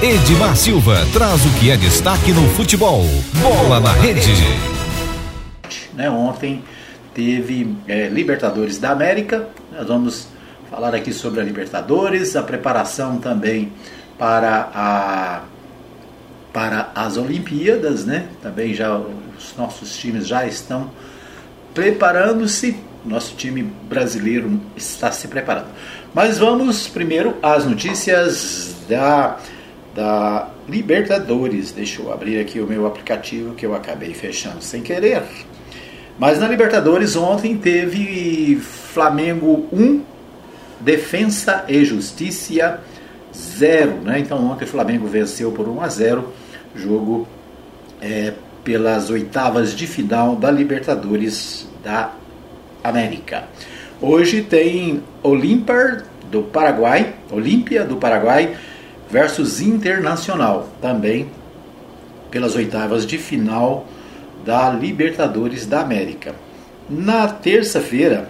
Edmar Silva traz o que é destaque no futebol. Bola na rede. Né, ontem teve é, Libertadores da América. Nós vamos falar aqui sobre a Libertadores, a preparação também para a para as Olimpíadas, né? Também já os nossos times já estão preparando-se. Nosso time brasileiro está se preparando. Mas vamos primeiro às notícias da da Libertadores. Deixa eu abrir aqui o meu aplicativo que eu acabei fechando sem querer. Mas na Libertadores ontem teve Flamengo 1, Defensa e Justiça 0. Né? Então ontem o Flamengo venceu por 1 a 0, jogo é, pelas oitavas de final da Libertadores da América. Hoje tem Olímpia do Paraguai, Olímpia do Paraguai versus Internacional, também pelas oitavas de final da Libertadores da América. Na terça-feira,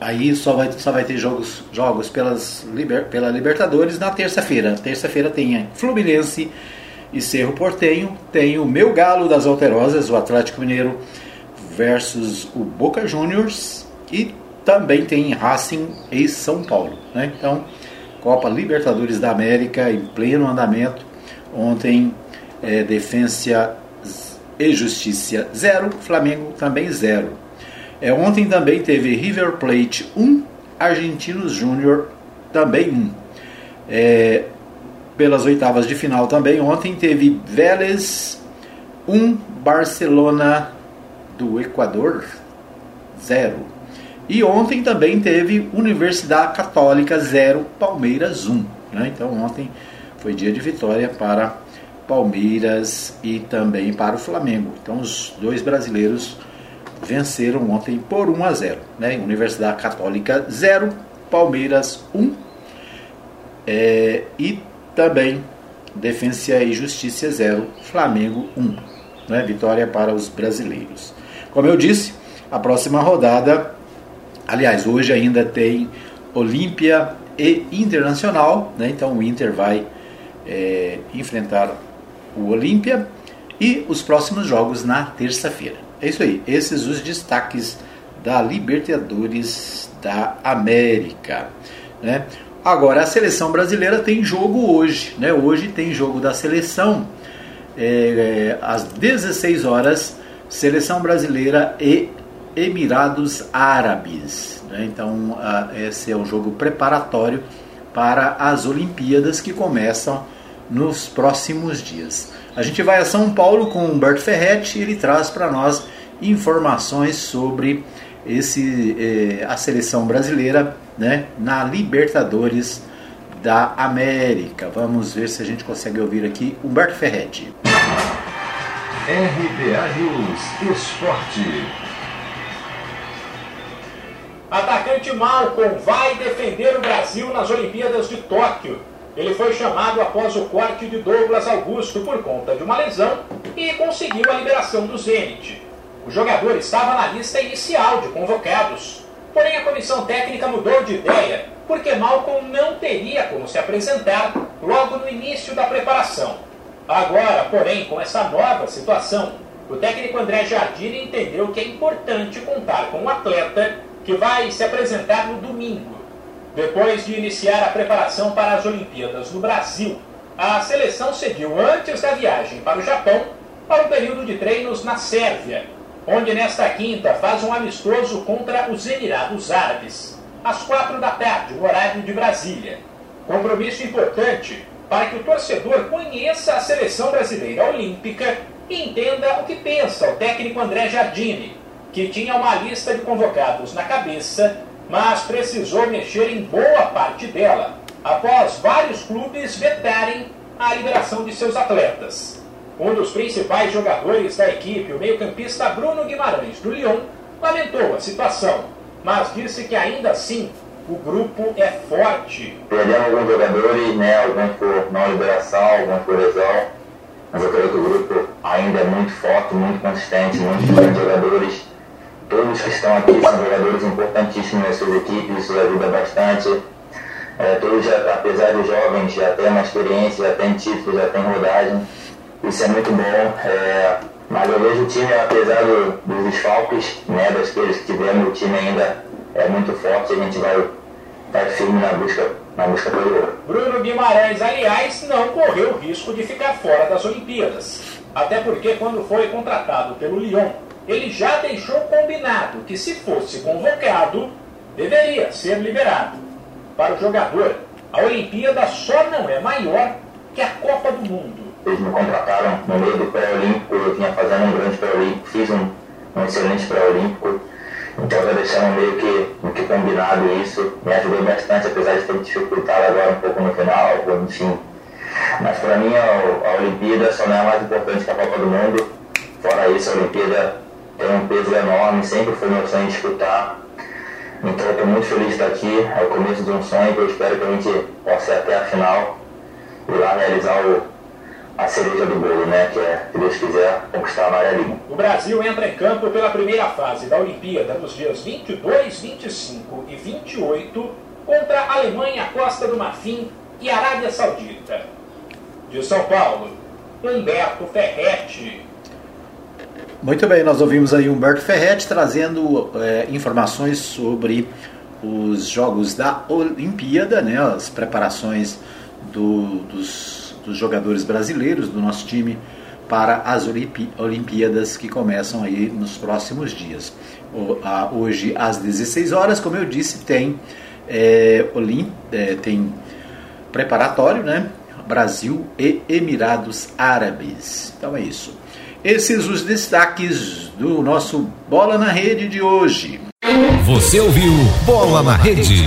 aí só vai, só vai ter jogos, jogos pelas, pela Libertadores na terça-feira. Terça-feira tem Fluminense e Cerro Portenho, tem o meu galo das Alterosas, o Atlético Mineiro versus o Boca Juniors e também tem Racing e São Paulo. Né? Então, Copa Libertadores da América em pleno andamento. Ontem, é, Defensa e Justiça 0, Flamengo também 0. É, ontem também teve River Plate 1, um, Argentinos Júnior também 1. Um. É, pelas oitavas de final também, ontem teve Vélez 1, um, Barcelona do Equador 0. E ontem também teve Universidade Católica 0, Palmeiras 1. Né? Então ontem foi dia de vitória para Palmeiras e também para o Flamengo. Então os dois brasileiros venceram ontem por 1 a 0. Né? Universidade Católica 0, Palmeiras 1. É, e também Defensa e Justiça 0, Flamengo 1. Né? Vitória para os brasileiros. Como eu disse, a próxima rodada Aliás, hoje ainda tem Olímpia e Internacional, né? então o Inter vai é, enfrentar o Olímpia e os próximos jogos na terça-feira. É isso aí, esses os destaques da Libertadores da América. Né? Agora, a seleção brasileira tem jogo hoje. Né? Hoje tem jogo da seleção é, é às 16 horas, seleção brasileira e Emirados Árabes. Né? Então, esse é um jogo preparatório para as Olimpíadas que começam nos próximos dias. A gente vai a São Paulo com Humberto Ferretti e ele traz para nós informações sobre esse, eh, a seleção brasileira né, na Libertadores da América. Vamos ver se a gente consegue ouvir aqui Humberto Ferretti. RBA News Esporte. Atacante Malcolm vai defender o Brasil nas Olimpíadas de Tóquio. Ele foi chamado após o corte de Douglas Augusto por conta de uma lesão e conseguiu a liberação do Zenit. O jogador estava na lista inicial de convocados, porém a comissão técnica mudou de ideia porque Malcolm não teria como se apresentar logo no início da preparação. Agora, porém, com essa nova situação, o técnico André Jardine entendeu que é importante contar com o atleta que vai se apresentar no domingo. Depois de iniciar a preparação para as Olimpíadas no Brasil, a seleção seguiu antes da viagem para o Japão para um período de treinos na Sérvia, onde nesta quinta faz um amistoso contra os Emirados Árabes, às quatro da tarde, no horário de Brasília. Compromisso importante para que o torcedor conheça a seleção brasileira olímpica e entenda o que pensa o técnico André Jardine, que tinha uma lista de convocados na cabeça, mas precisou mexer em boa parte dela, após vários clubes vetarem a liberação de seus atletas. Um dos principais jogadores da equipe, o meio-campista Bruno Guimarães, do Lyon, lamentou a situação, mas disse que ainda assim o grupo é forte. Perdemos alguns jogadores, né, alguns por não liberação, alguns por lesão, mas eu creio que o grupo ainda é muito forte, muito consistente, muitos grandes jogadores Todos que estão aqui são jogadores importantíssimos nas suas equipes, isso ajuda bastante. É, todos, já, apesar de jovens, já têm uma experiência, já têm título, já têm rodagem. Isso é muito bom. É, mas eu vejo o time, apesar do, dos desfalques, né, das coisas que tivemos, o time ainda é muito forte. A gente vai, vai firme na busca, na busca pelo ouro. Bruno Guimarães, aliás, não correu o risco de ficar fora das Olimpíadas. Até porque, quando foi contratado pelo Lyon, ele já deixou combinado que, se fosse convocado, deveria ser liberado para o jogador. A Olimpíada só não é maior que a Copa do Mundo. Eles me contrataram no meio do pré-olímpico, eu vinha fazendo um grande pré-olímpico, fiz um, um excelente pré-olímpico. Então já deixaram meio que, meio que combinado isso. Me ajudou bastante, apesar de ter dificultado agora um pouco no final, enfim. Mas para mim a, a Olimpíada só não é mais importante que a Copa do Mundo. Fora isso, a Olimpíada tem um peso enorme, sempre foi meu sonho disputar. Então estou muito feliz de estar aqui. É o começo de um sonho que eu espero que a gente possa ir até a final e lá realizar o, a cereja do bolo, né? Que é, se Deus quiser, conquistar a amarelinha. O Brasil entra em campo pela primeira fase da Olimpíada nos dias 22, 25 e 28 contra a Alemanha, Costa do Marfim e Arábia Saudita. De São Paulo, Humberto Ferretti. Muito bem, nós ouvimos aí Humberto Ferretti trazendo é, informações sobre os jogos da Olimpíada, né, as preparações do, dos, dos, jogadores brasileiros do nosso time para as Olimpíadas que começam aí nos próximos dias. Hoje às 16 horas, como eu disse, tem, é, Olim, é, tem preparatório, né? Brasil e Emirados Árabes. Então é isso. Esses os destaques do nosso Bola na Rede de hoje. Você ouviu Bola na Rede.